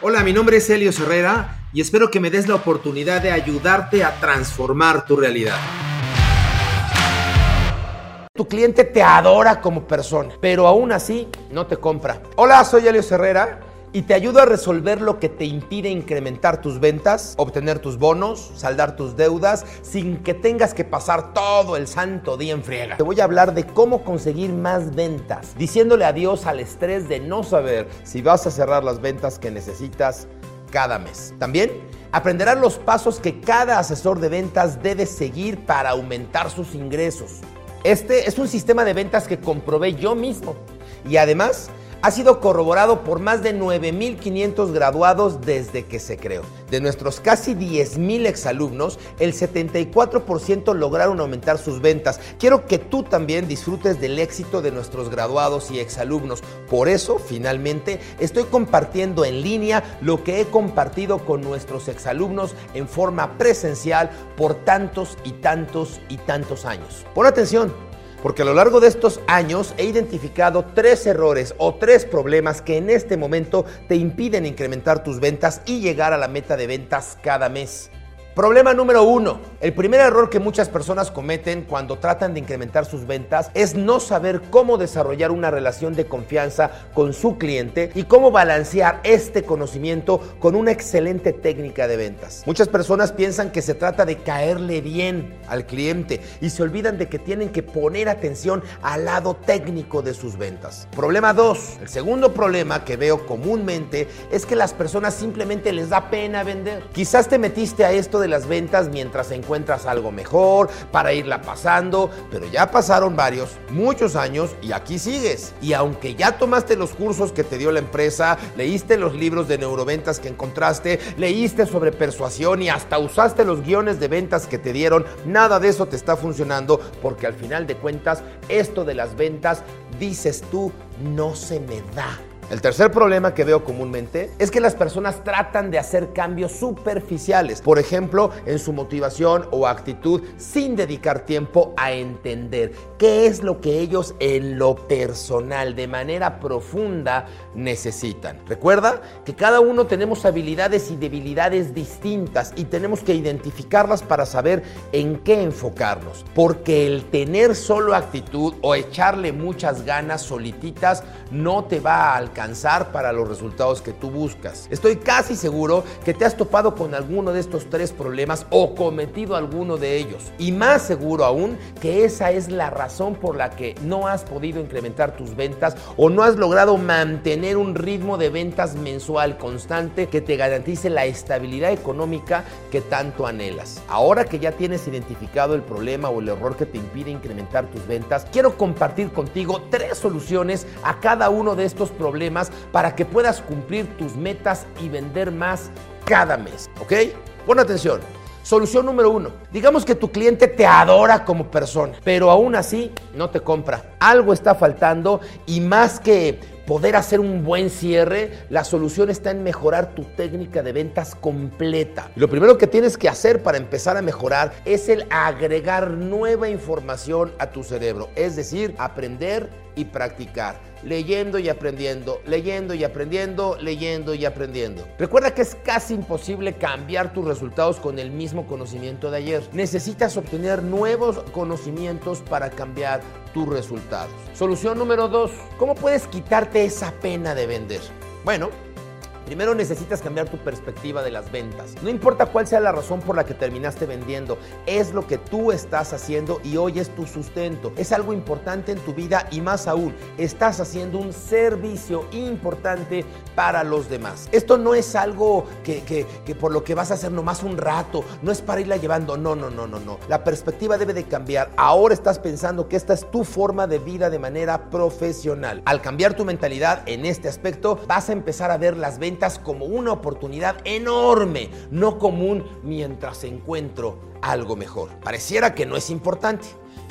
Hola, mi nombre es Helio Herrera y espero que me des la oportunidad de ayudarte a transformar tu realidad. Tu cliente te adora como persona, pero aún así no te compra. Hola, soy Helio Herrera y te ayudo a resolver lo que te impide incrementar tus ventas, obtener tus bonos, saldar tus deudas sin que tengas que pasar todo el santo día en friega. Te voy a hablar de cómo conseguir más ventas, diciéndole adiós al estrés de no saber si vas a cerrar las ventas que necesitas cada mes. También aprenderás los pasos que cada asesor de ventas debe seguir para aumentar sus ingresos. Este es un sistema de ventas que comprobé yo mismo y además ha sido corroborado por más de 9.500 graduados desde que se creó. De nuestros casi 10.000 exalumnos, el 74% lograron aumentar sus ventas. Quiero que tú también disfrutes del éxito de nuestros graduados y exalumnos. Por eso, finalmente, estoy compartiendo en línea lo que he compartido con nuestros exalumnos en forma presencial por tantos y tantos y tantos años. Pon atención. Porque a lo largo de estos años he identificado tres errores o tres problemas que en este momento te impiden incrementar tus ventas y llegar a la meta de ventas cada mes. Problema número uno. El primer error que muchas personas cometen cuando tratan de incrementar sus ventas es no saber cómo desarrollar una relación de confianza con su cliente y cómo balancear este conocimiento con una excelente técnica de ventas. Muchas personas piensan que se trata de caerle bien al cliente y se olvidan de que tienen que poner atención al lado técnico de sus ventas. Problema dos. El segundo problema que veo comúnmente es que las personas simplemente les da pena vender. Quizás te metiste a esto de las ventas mientras encuentras algo mejor, para irla pasando, pero ya pasaron varios, muchos años y aquí sigues. Y aunque ya tomaste los cursos que te dio la empresa, leíste los libros de neuroventas que encontraste, leíste sobre persuasión y hasta usaste los guiones de ventas que te dieron, nada de eso te está funcionando porque al final de cuentas esto de las ventas, dices tú, no se me da. El tercer problema que veo comúnmente es que las personas tratan de hacer cambios superficiales, por ejemplo, en su motivación o actitud, sin dedicar tiempo a entender qué es lo que ellos en lo personal, de manera profunda, necesitan. Recuerda que cada uno tenemos habilidades y debilidades distintas y tenemos que identificarlas para saber en qué enfocarnos, porque el tener solo actitud o echarle muchas ganas solititas no te va a alcanzar para los resultados que tú buscas. Estoy casi seguro que te has topado con alguno de estos tres problemas o cometido alguno de ellos. Y más seguro aún que esa es la razón por la que no has podido incrementar tus ventas o no has logrado mantener un ritmo de ventas mensual constante que te garantice la estabilidad económica que tanto anhelas. Ahora que ya tienes identificado el problema o el error que te impide incrementar tus ventas, quiero compartir contigo tres soluciones a cada uno de estos problemas para que puedas cumplir tus metas y vender más cada mes. ¿Ok? Pon atención. Solución número uno. Digamos que tu cliente te adora como persona, pero aún así no te compra. Algo está faltando y más que poder hacer un buen cierre, la solución está en mejorar tu técnica de ventas completa. lo primero que tienes que hacer para empezar a mejorar es el agregar nueva información a tu cerebro, es decir, aprender y practicar leyendo y aprendiendo, leyendo y aprendiendo, leyendo y aprendiendo. Recuerda que es casi imposible cambiar tus resultados con el mismo conocimiento de ayer. Necesitas obtener nuevos conocimientos para cambiar tus resultados. Solución número dos, ¿cómo puedes quitarte esa pena de vender? Bueno, Primero necesitas cambiar tu perspectiva de las ventas. No importa cuál sea la razón por la que terminaste vendiendo, es lo que tú estás haciendo y hoy es tu sustento. Es algo importante en tu vida y más aún, estás haciendo un servicio importante para los demás. Esto no es algo que, por lo que vas a hacer nomás un rato, no es para irla llevando, no, no, no, no, no. La perspectiva debe de cambiar. Ahora estás pensando que esta es tu forma de vida de manera profesional. Al cambiar tu mentalidad en este aspecto, vas a empezar a ver las ventas como una oportunidad enorme, no común mientras encuentro algo mejor. Pareciera que no es importante.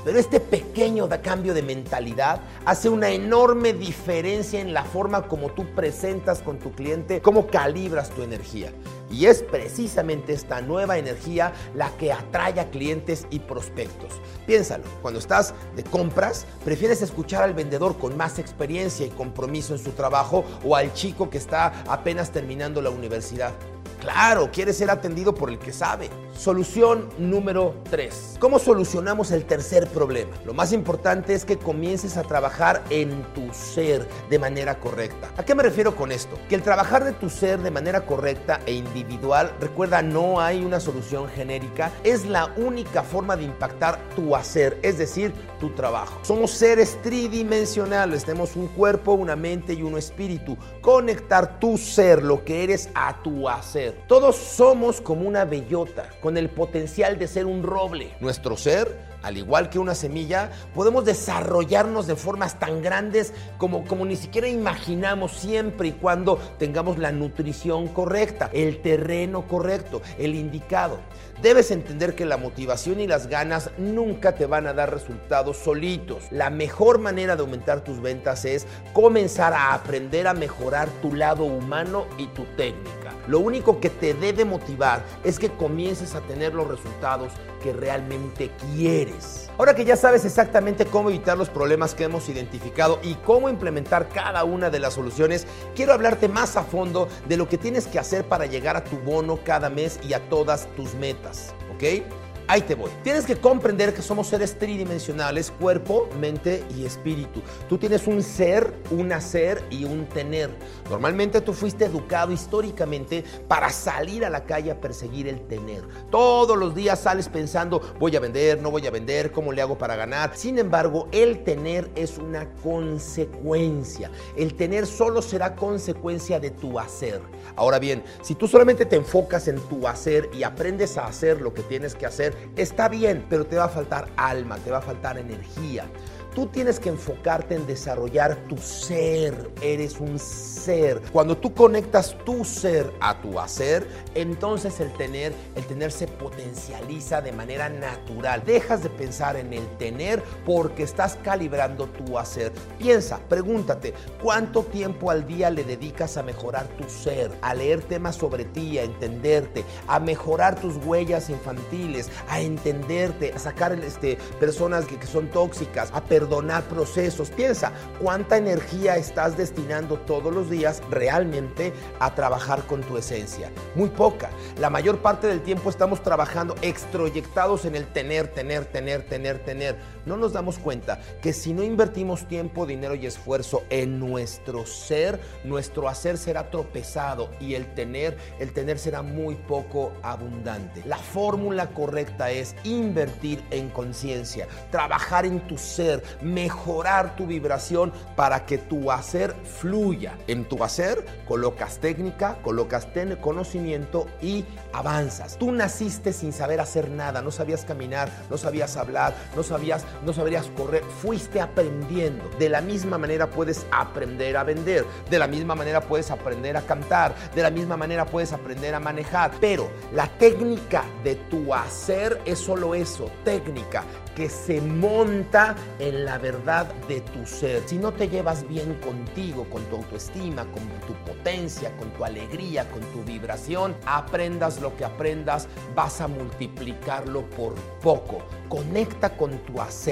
Pero este pequeño cambio de mentalidad hace una enorme diferencia en la forma como tú presentas con tu cliente, cómo calibras tu energía. Y es precisamente esta nueva energía la que atrae a clientes y prospectos. Piénsalo, cuando estás de compras, prefieres escuchar al vendedor con más experiencia y compromiso en su trabajo o al chico que está apenas terminando la universidad. Claro, quiere ser atendido por el que sabe. Solución número 3. ¿Cómo solucionamos el tercer problema? Lo más importante es que comiences a trabajar en tu ser de manera correcta. ¿A qué me refiero con esto? Que el trabajar de tu ser de manera correcta e individual, recuerda, no hay una solución genérica, es la única forma de impactar tu hacer, es decir, tu trabajo. Somos seres tridimensionales, tenemos un cuerpo, una mente y un espíritu. Conectar tu ser, lo que eres, a tu hacer. Todos somos como una bellota, con el potencial de ser un roble. Nuestro ser, al igual que una semilla, podemos desarrollarnos de formas tan grandes como, como ni siquiera imaginamos siempre y cuando tengamos la nutrición correcta, el terreno correcto, el indicado. Debes entender que la motivación y las ganas nunca te van a dar resultados solitos. La mejor manera de aumentar tus ventas es comenzar a aprender a mejorar tu lado humano y tu técnica. Lo único que te debe motivar es que comiences a tener los resultados que realmente quieres. Ahora que ya sabes exactamente cómo evitar los problemas que hemos identificado y cómo implementar cada una de las soluciones, quiero hablarte más a fondo de lo que tienes que hacer para llegar a tu bono cada mes y a todas tus metas. ¿Ok? Ahí te voy. Tienes que comprender que somos seres tridimensionales, cuerpo, mente y espíritu. Tú tienes un ser, un hacer y un tener. Normalmente tú fuiste educado históricamente para salir a la calle a perseguir el tener. Todos los días sales pensando, voy a vender, no voy a vender, cómo le hago para ganar. Sin embargo, el tener es una consecuencia. El tener solo será consecuencia de tu hacer. Ahora bien, si tú solamente te enfocas en tu hacer y aprendes a hacer lo que tienes que hacer, está bien, pero te va a faltar alma, te va a faltar energía. Tú tienes que enfocarte en desarrollar tu ser. Eres un ser. Cuando tú conectas tu ser a tu hacer, entonces el tener, el tener se potencializa de manera natural. Dejas de pensar en el tener porque estás calibrando tu hacer. Piensa, pregúntate, ¿cuánto tiempo al día le dedicas a mejorar tu ser, a leer temas sobre ti, a entenderte, a mejorar tus huellas infantiles, a entenderte, a sacar este, personas que, que son tóxicas, a perder perdonar procesos. Piensa cuánta energía estás destinando todos los días realmente a trabajar con tu esencia. Muy poca. La mayor parte del tiempo estamos trabajando extroyectados en el tener, tener, tener, tener, tener. No nos damos cuenta que si no invertimos tiempo, dinero y esfuerzo en nuestro ser, nuestro hacer será tropezado y el tener, el tener será muy poco abundante. La fórmula correcta es invertir en conciencia, trabajar en tu ser, mejorar tu vibración para que tu hacer fluya. En tu hacer colocas técnica, colocas conocimiento y avanzas. Tú naciste sin saber hacer nada, no sabías caminar, no sabías hablar, no sabías, no sabrías correr, fuiste aprendiendo. De la misma manera puedes aprender a vender, de la misma manera puedes aprender a cantar, de la misma manera puedes aprender a manejar, pero la técnica de tu hacer es solo eso, técnica que se monta en la verdad de tu ser. Si no te llevas bien contigo, con tu autoestima, con tu potencia, con tu alegría, con tu vibración, aprendas lo que aprendas, vas a multiplicarlo por poco. Conecta con tu hacer,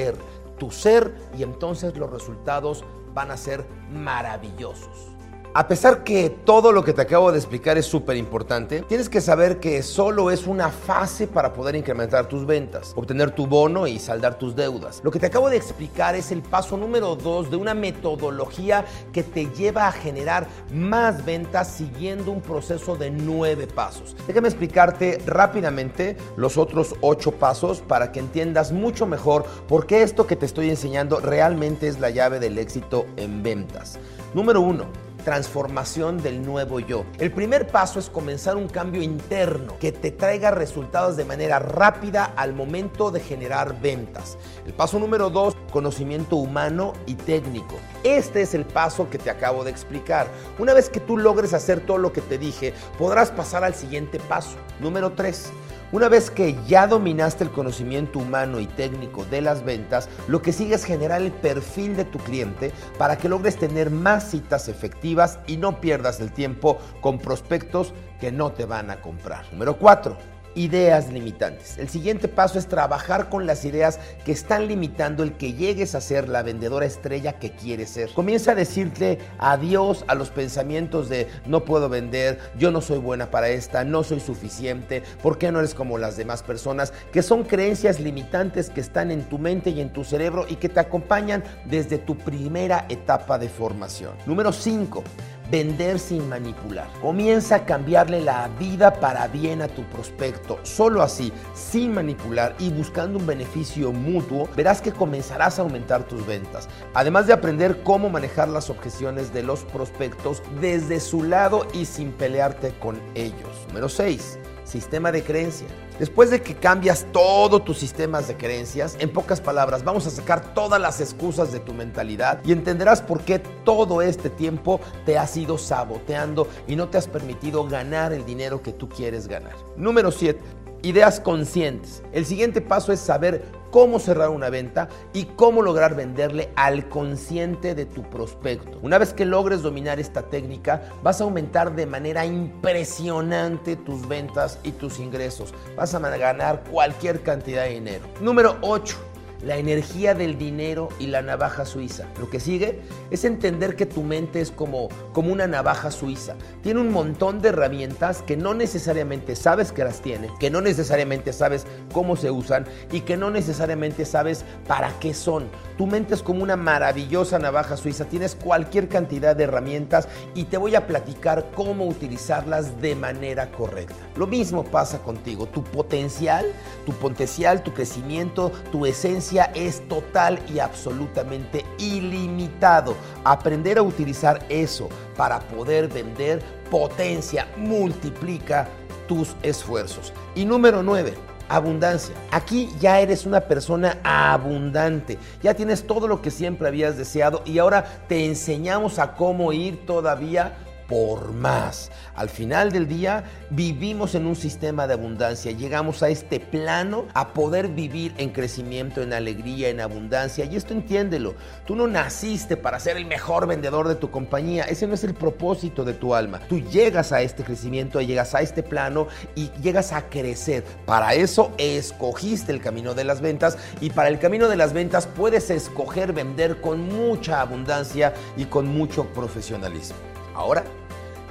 tu ser, y entonces los resultados van a ser maravillosos. A pesar que todo lo que te acabo de explicar es súper importante, tienes que saber que solo es una fase para poder incrementar tus ventas, obtener tu bono y saldar tus deudas. Lo que te acabo de explicar es el paso número dos de una metodología que te lleva a generar más ventas siguiendo un proceso de nueve pasos. Déjame explicarte rápidamente los otros ocho pasos para que entiendas mucho mejor por qué esto que te estoy enseñando realmente es la llave del éxito en ventas. Número uno, transformación del nuevo yo. El primer paso es comenzar un cambio interno que te traiga resultados de manera rápida al momento de generar ventas. El paso número dos, conocimiento humano y técnico. Este es el paso que te acabo de explicar. Una vez que tú logres hacer todo lo que te dije, podrás pasar al siguiente paso. Número tres, Una vez que ya dominaste el conocimiento humano y técnico de las ventas, lo que sigue es generar el perfil de tu cliente para que logres tener más citas efectivas y no pierdas el tiempo con prospectos que no te van a comprar. Número 4 ideas limitantes. El siguiente paso es trabajar con las ideas que están limitando el que llegues a ser la vendedora estrella que quieres ser. Comienza a decirte adiós a los pensamientos de no puedo vender, yo no soy buena para esta, no soy suficiente, ¿por qué no eres como las demás personas? Que son creencias limitantes que están en tu mente y en tu cerebro y que te acompañan desde tu primera etapa de formación. Número 5 Vender sin manipular. Comienza a cambiarle la vida para bien a tu prospecto. Solo así, sin manipular y buscando un beneficio mutuo, verás que comenzarás a aumentar tus ventas. Además de aprender cómo manejar las objeciones de los prospectos desde su lado y sin pelearte con ellos. Número 6 sistema de creencia. Después de que cambias todos tus sistemas de creencias, en pocas palabras, vamos a sacar todas las excusas de tu mentalidad y entenderás por qué todo este tiempo te has ido saboteando y no te has permitido ganar el dinero que tú quieres ganar. Número 7 ideas conscientes. El siguiente paso es saber cómo cerrar una venta y cómo lograr venderle al consciente de tu prospecto. Una vez que logres dominar esta técnica, vas a aumentar de manera impresionante tus ventas y tus ingresos. Vas a ganar cualquier cantidad de dinero. Número 8 la energía del dinero y la navaja suiza. Lo que sigue es entender que tu mente es como, como una navaja suiza. Tiene un montón de herramientas que no necesariamente sabes que las tiene, que no necesariamente sabes cómo se usan y que no necesariamente sabes para qué son. Tu mente es como una maravillosa navaja suiza. Tienes cualquier cantidad de herramientas y te voy a platicar cómo utilizarlas de manera correcta. Lo mismo pasa contigo. Tu potencial, tu potencial, tu crecimiento, tu esencia es total y absolutamente ilimitado. Aprender a utilizar eso para poder vender potencia, multiplica tus esfuerzos. Y número 9 abundancia. Aquí ya eres una persona abundante, ya tienes todo lo que siempre habías deseado y ahora te enseñamos a cómo ir todavía por más. Al final del día vivimos en un sistema de abundancia, llegamos a este plano a poder vivir en crecimiento, en alegría, en abundancia. Y esto entiéndelo, tú no naciste para ser el mejor vendedor de tu compañía, ese no es el propósito de tu alma. Tú llegas a este crecimiento, llegas a este plano y llegas a crecer. Para eso escogiste el camino de las ventas y para el camino de las ventas puedes escoger vender con mucha abundancia y con mucho profesionalismo. Ahora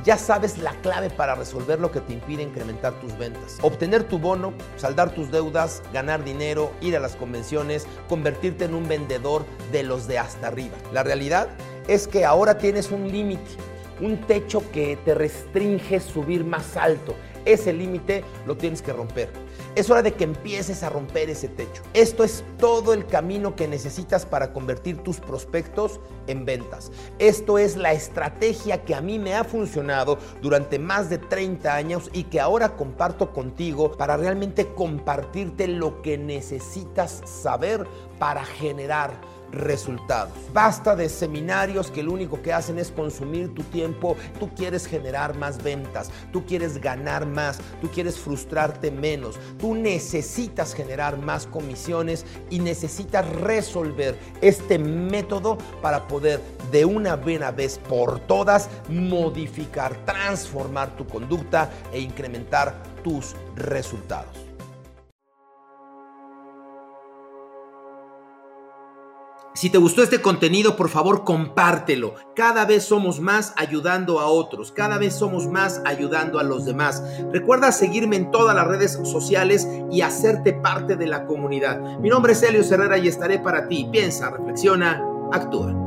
ya sabes la clave para resolver lo que te impide incrementar tus ventas. Obtener tu bono, saldar tus deudas, ganar dinero, ir a las convenciones, convertirte en un vendedor de los de hasta arriba. La realidad es que ahora tienes un límite, un techo que te restringe subir más alto. Ese límite lo tienes que romper. Es hora de que empieces a romper ese techo. Esto es todo el camino que necesitas para convertir tus prospectos en ventas. Esto es la estrategia que a mí me ha funcionado durante más de 30 años y que ahora comparto contigo para realmente compartirte lo que necesitas saber para generar resultados. Basta de seminarios que lo único que hacen es consumir tu tiempo. Tú quieres generar más ventas, tú quieres ganar más, tú quieres frustrarte menos, tú necesitas generar más comisiones y necesitas resolver este método para poder de una buena vez por todas modificar, transformar tu conducta e incrementar tus resultados. Si te gustó este contenido, por favor, compártelo. Cada vez somos más ayudando a otros, cada vez somos más ayudando a los demás. Recuerda seguirme en todas las redes sociales y hacerte parte de la comunidad. Mi nombre es Helio Herrera y estaré para ti. Piensa, reflexiona, actúa.